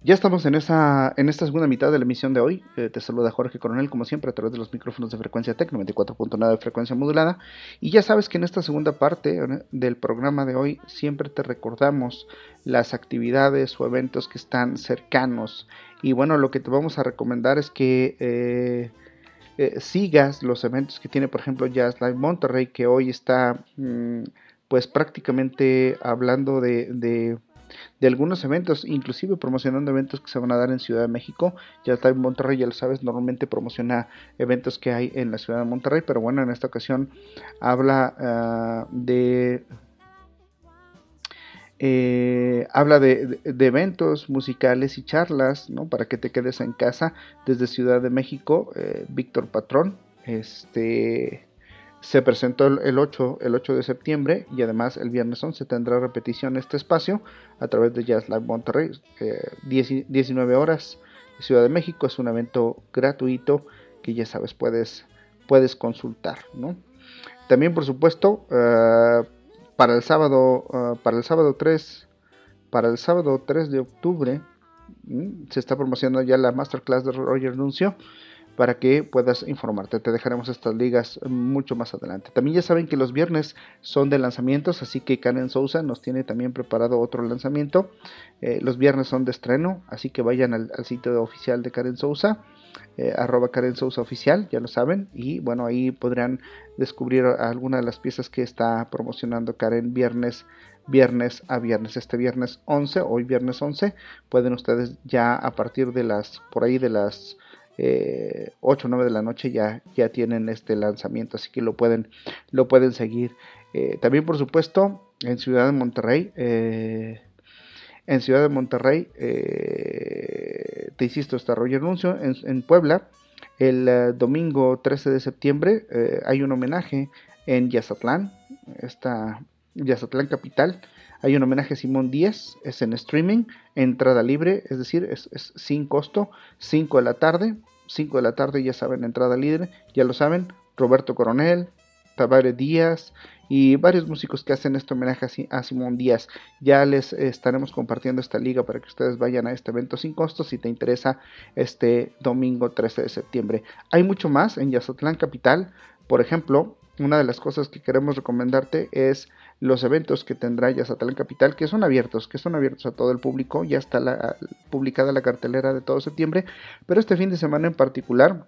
Ya estamos en, esa, en esta segunda mitad de la emisión de hoy. Eh, te saluda Jorge Coronel, como siempre, a través de los micrófonos de frecuencia TEC 94.9 de frecuencia modulada. Y ya sabes que en esta segunda parte eh, del programa de hoy siempre te recordamos las actividades o eventos que están cercanos. Y bueno, lo que te vamos a recomendar es que eh, sigas los eventos que tiene, por ejemplo, Jazz Live Monterrey, que hoy está mm, pues prácticamente hablando de de algunos eventos, inclusive promocionando eventos que se van a dar en Ciudad de México. Está en Monterrey, ya lo sabes, normalmente promociona eventos que hay en la Ciudad de Monterrey, pero bueno, en esta ocasión habla ah, de eh, habla de, eventos musicales y charlas, ¿no? Para que te quedes en casa desde Ciudad de México, eh, Víctor Patrón, este, se presentó el 8, el 8 de septiembre y además el viernes 11 tendrá repetición este espacio a través de Jazz Live Monterrey, 19 eh, horas, Ciudad de México, es un evento gratuito que ya sabes puedes, puedes consultar, ¿no? También por supuesto para el sábado, eh, para el sábado 3, para el sábado 3 de octubre se está promocionando ya la masterclass de Roger Nuncio para que puedas informarte. Te dejaremos estas ligas mucho más adelante. También ya saben que los viernes son de lanzamientos, así que Karen Sousa nos tiene también preparado otro lanzamiento. Eh, los viernes son de estreno, así que vayan al, sitio oficial de Karen Sousa. Eh, arroba Karen Sousa oficial, ya lo saben, y bueno, ahí podrán descubrir algunas de las piezas que está promocionando Karen viernes viernes a viernes. Este viernes 11, hoy viernes 11, pueden ustedes ya a partir de las, por ahí de las 8 o 9 de la noche ya, ya tienen este lanzamiento, así que lo pueden, lo pueden seguir. Eh, también, por supuesto, en Ciudad de Monterrey, eh, en Ciudad de Monterrey, eh, te insisto, está Roger Nuncio, en, Puebla, el domingo 13 de septiembre hay un homenaje en Yazatlán, esta Yazatlán Capital, hay un homenaje a Simón Díaz, es en streaming, entrada libre, es decir, es, es sin costo, 5 de la tarde, 5 de la tarde, ya saben, entrada libre, ya lo saben, Roberto Coronel, Tavares Díaz y varios músicos que hacen este homenaje a Simón Díaz. Ya les estaremos compartiendo esta liga para que ustedes vayan a este evento sin costo si te interesa este domingo 13 de septiembre. Hay mucho más en Yazatlán Capital, por ejemplo, una de las cosas que queremos recomendarte es los eventos que tendrá Yazatlán Capital, que son abiertos, que son abiertos a todo el público. Ya está la, publicada la cartelera de todo septiembre, pero este fin de semana en particular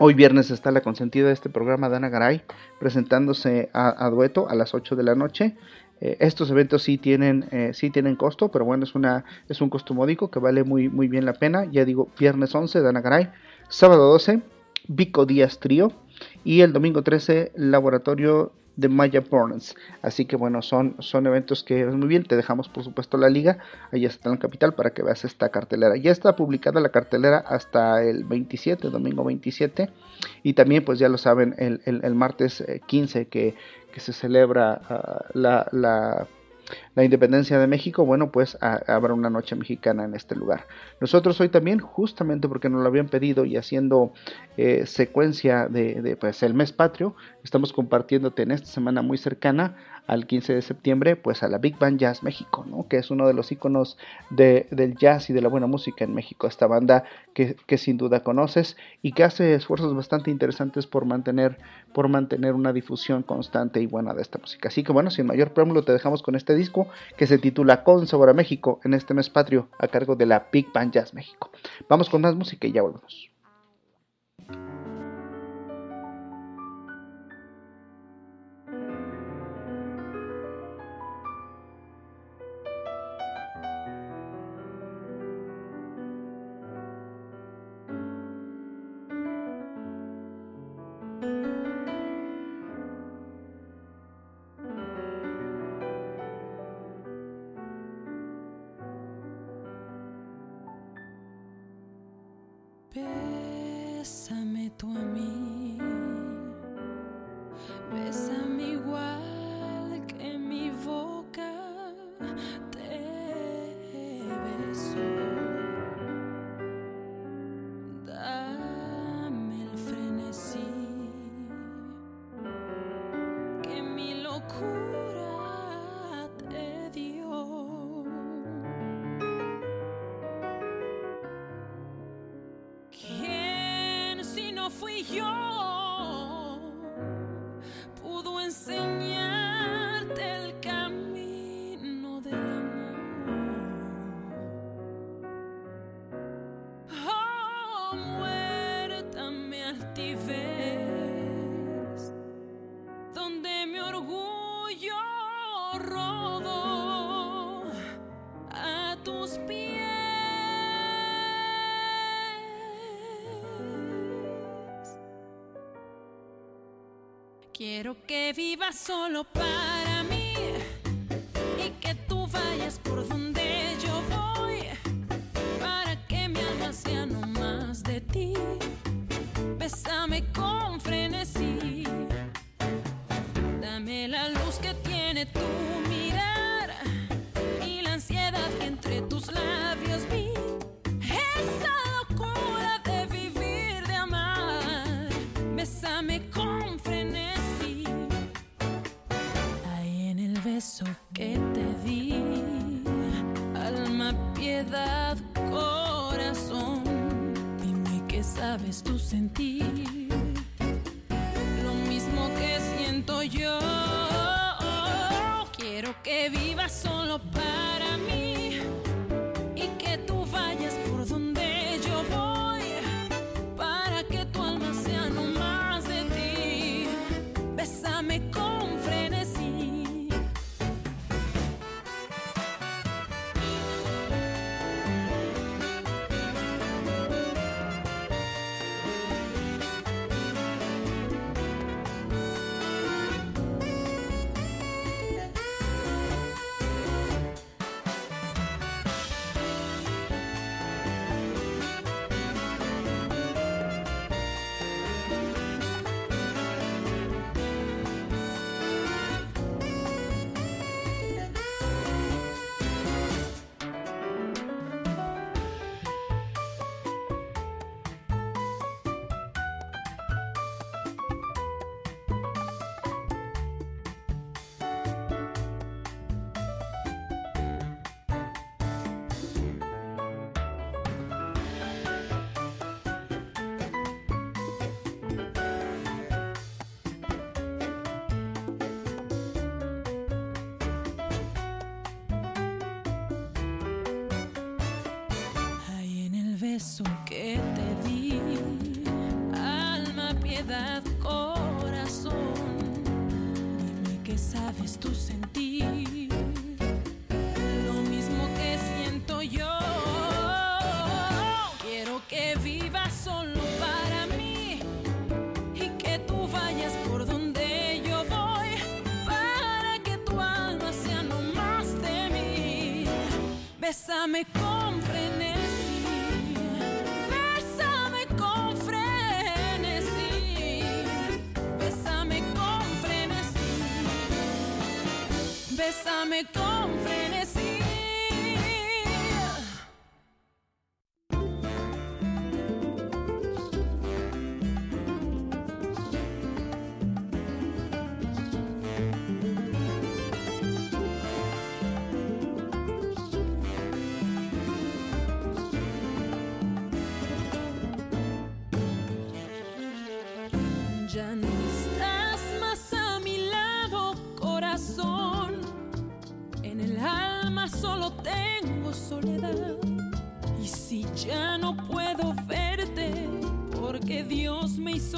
Hoy viernes está la consentida de este programa, Dana Garay, presentándose a, dueto a las 8 de la noche. Eh, estos eventos sí tienen, eh, sí tienen costo, pero bueno, es, una, es un costo módico que vale muy, muy bien la pena. Ya digo, viernes 11, Dana Garay. Sábado 12, Vico Díaz Trío. Y el domingo 13, Laboratorio de Maya Burns. Así que bueno, son, son eventos que es muy bien. Te dejamos por supuesto la liga. Ahí está en la capital para que veas esta cartelera. Ya está publicada la cartelera hasta el 27, domingo 27. Y también pues ya lo saben, el, martes 15 eh, que, que se celebra ah, la la independencia de México, bueno, pues habrá una noche mexicana en este lugar. Nosotros hoy también, justamente porque nos lo habían pedido y haciendo eh, secuencia de, de, pues, el mes patrio, estamos compartiéndote en esta semana muy cercana al 15 de septiembre, pues a la Big Band Jazz México, ¿no? que es uno de los iconos del jazz y de la buena música en México. Esta banda que, sin duda conoces y que hace esfuerzos bastante interesantes por mantener, por mantener una difusión constante y buena de esta música. Así que bueno, sin mayor preámbulo te dejamos con este disco que se titula Con Sabor a México en este mes patrio a cargo de la Big Band Jazz México. Vamos con más música y ya volvemos. Quiero que viva solo que te di, alma, piedad, corazón, dime que sabes tu sentir. beso que te di. Alma, piedad, corazón, dime qué sabes tú sentir. Lo mismo que siento yo. Quiero que vivas solo para mí y que tú vayas por donde yo voy para que tu alma sea nomás de mí. Bésame con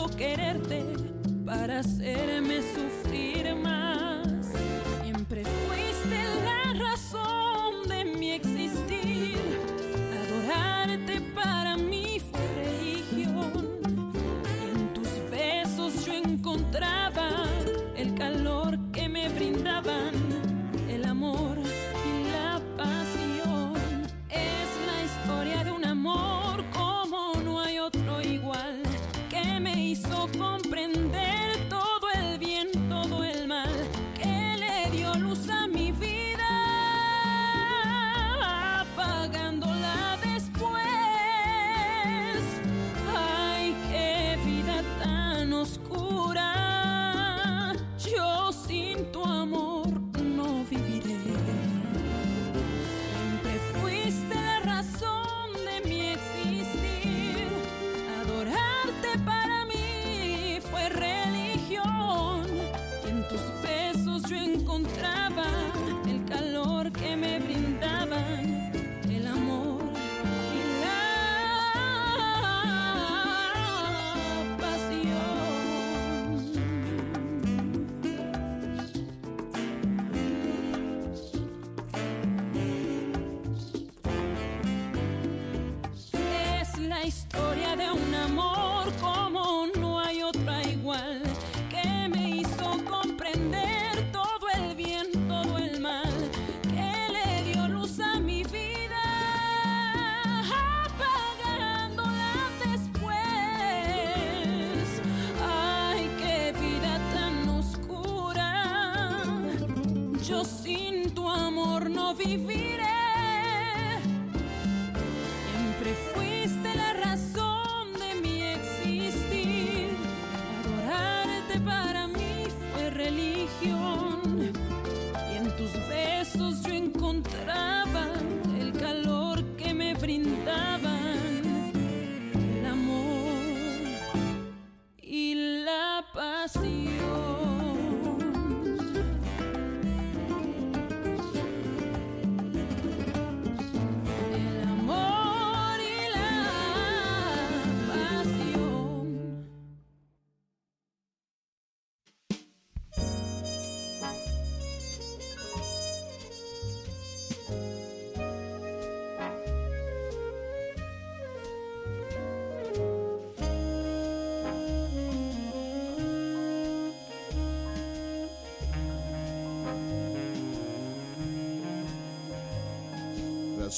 quererte para siempre.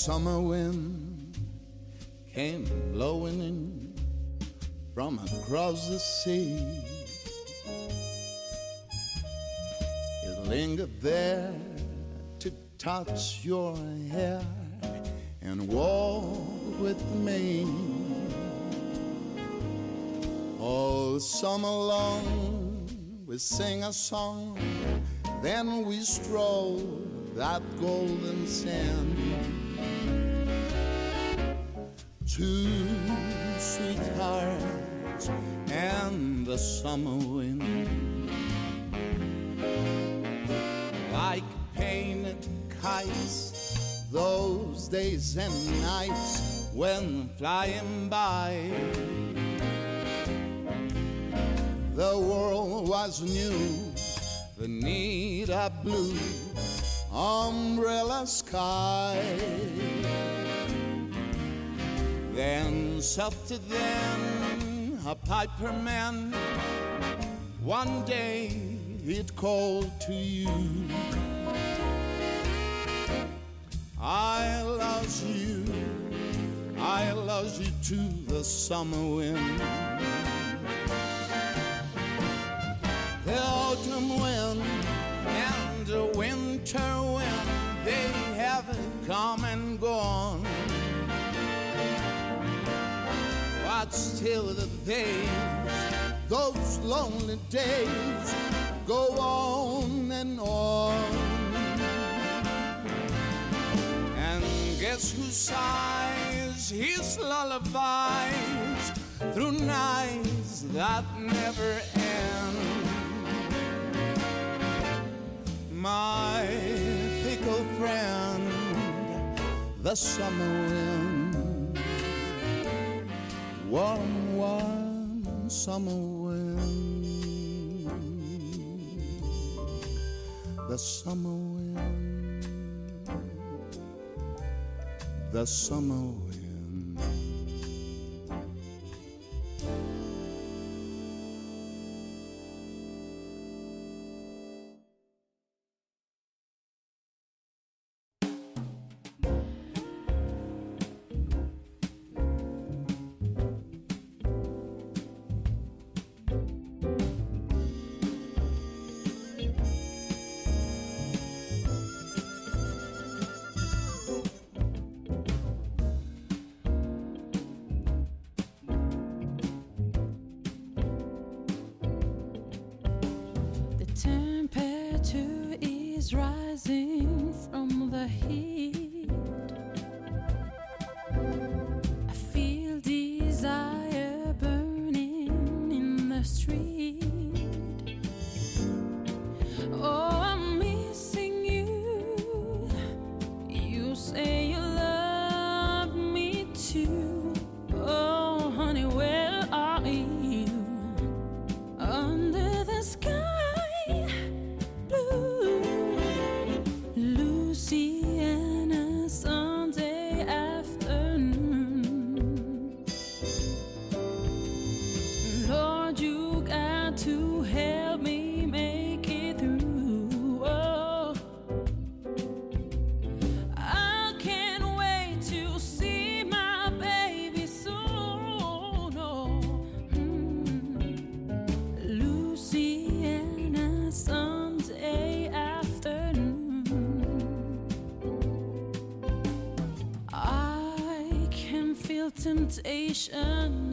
Summer wind came blowing in from across the sea. It lingered there to touch your hair and walk with me. All summer long we sing a song, then we stroll that golden sand. Two sweethearts and the summer wind, like painted kites, those days and nights when flying by. The world was new, the need a blue umbrella sky. Then softer than a piper man, one day it called to you. I lost you, I lost you to the summer wind. The autumn wind and the winter wind, they haven't come and But still the days, those lonely days, go on and on. And guess who sighs his lullabies through nights that never end? My fickle friend, the summer wind, warm, warm summer wind, the summer wind, the summer wind. temptation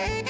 Bye.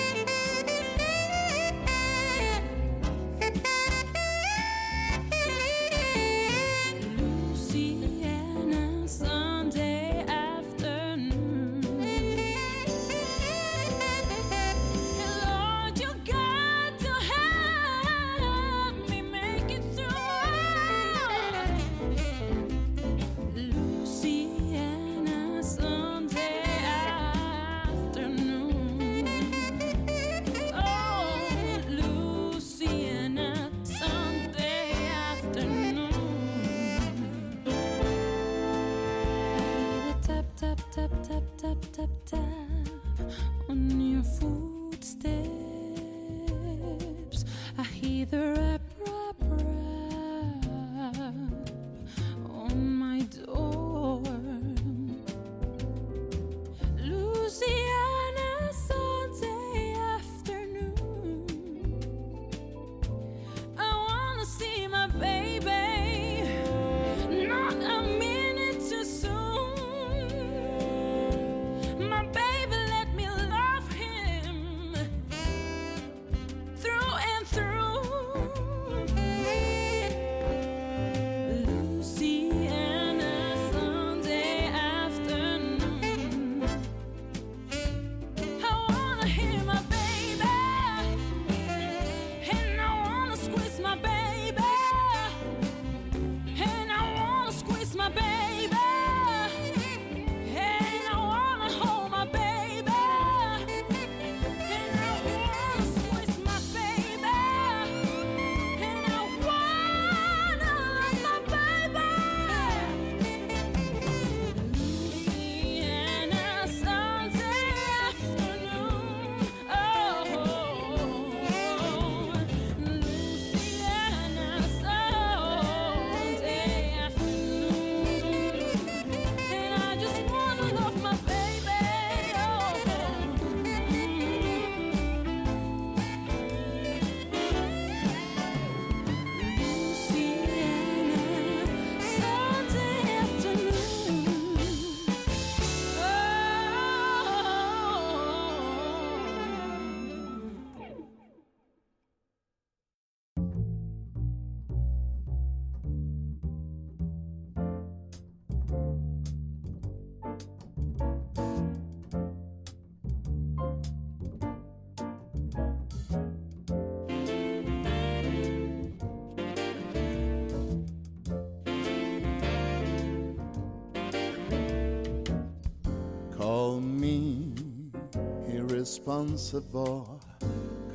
Responsible,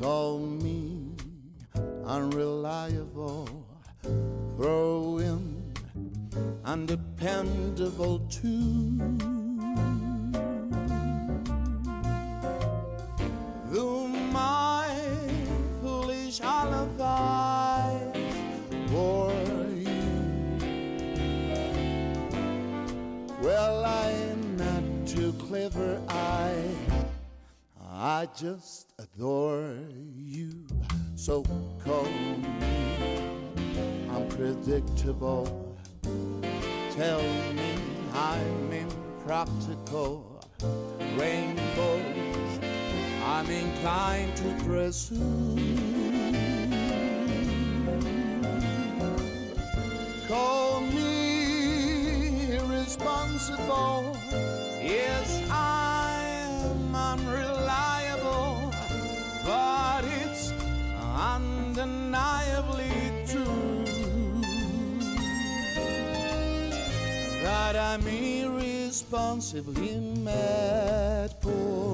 Call me unreliable. Throw in undependable too. Adore you. So me unpredictable. Tell me I'm impractical. Rainbows, I'm inclined to pursue. Call me irresponsible. Yes, I'm that I'm irresponsibly mad for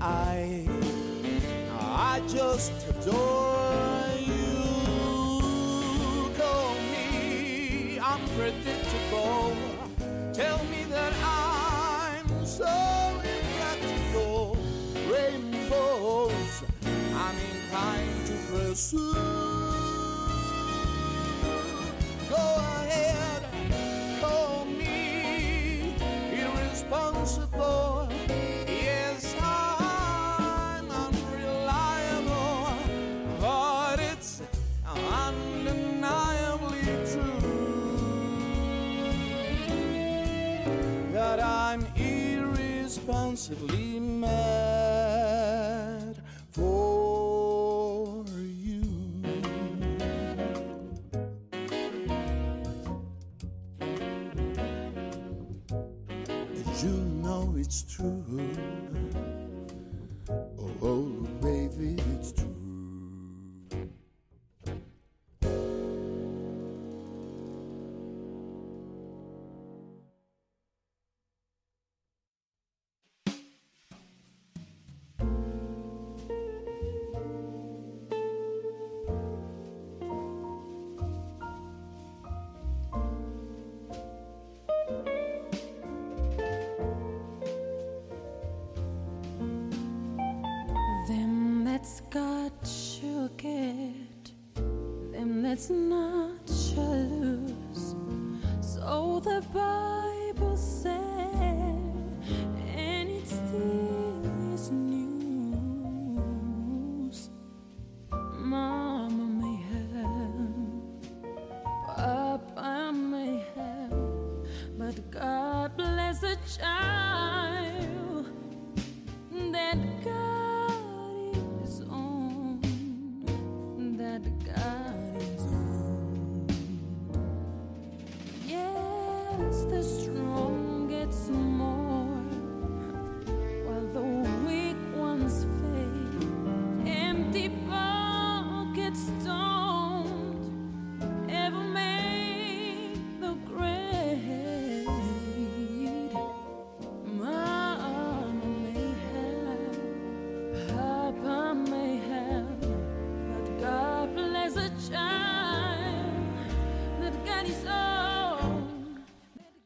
I, I just adore irresponsibly mad for you. You know it's true.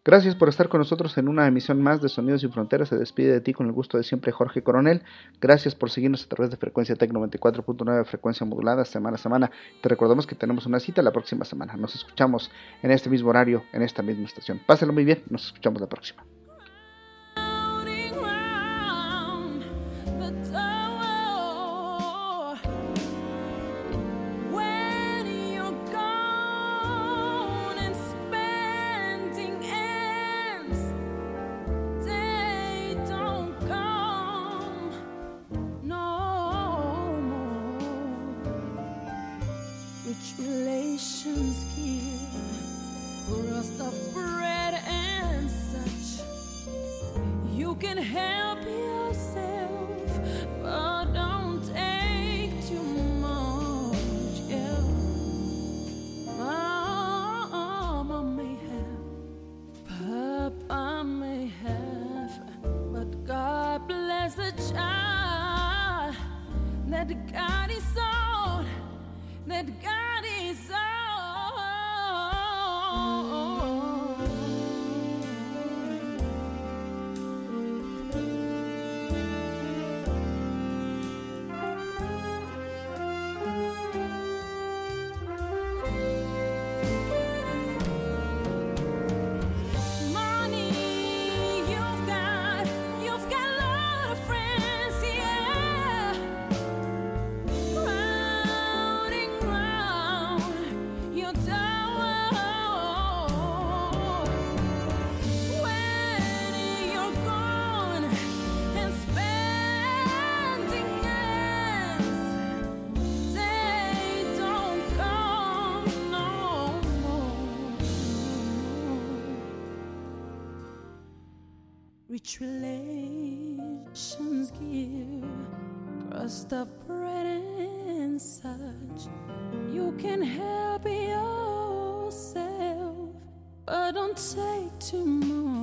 Gracias por estar con nosotros en una emisión más de Sonidos sin Fronteras. Se despide de ti con el gusto de siempre Jorge Coronel. Gracias por seguirnos a través de frecuencia Tec 94.9, frecuencia modulada, semana a semana. Te recordamos que tenemos una cita la próxima semana. Nos escuchamos en este mismo horario, en esta misma estación. Pásenlo muy bien, nos escuchamos la próxima. cost of bread and such. You can help yourself, but don't take too much.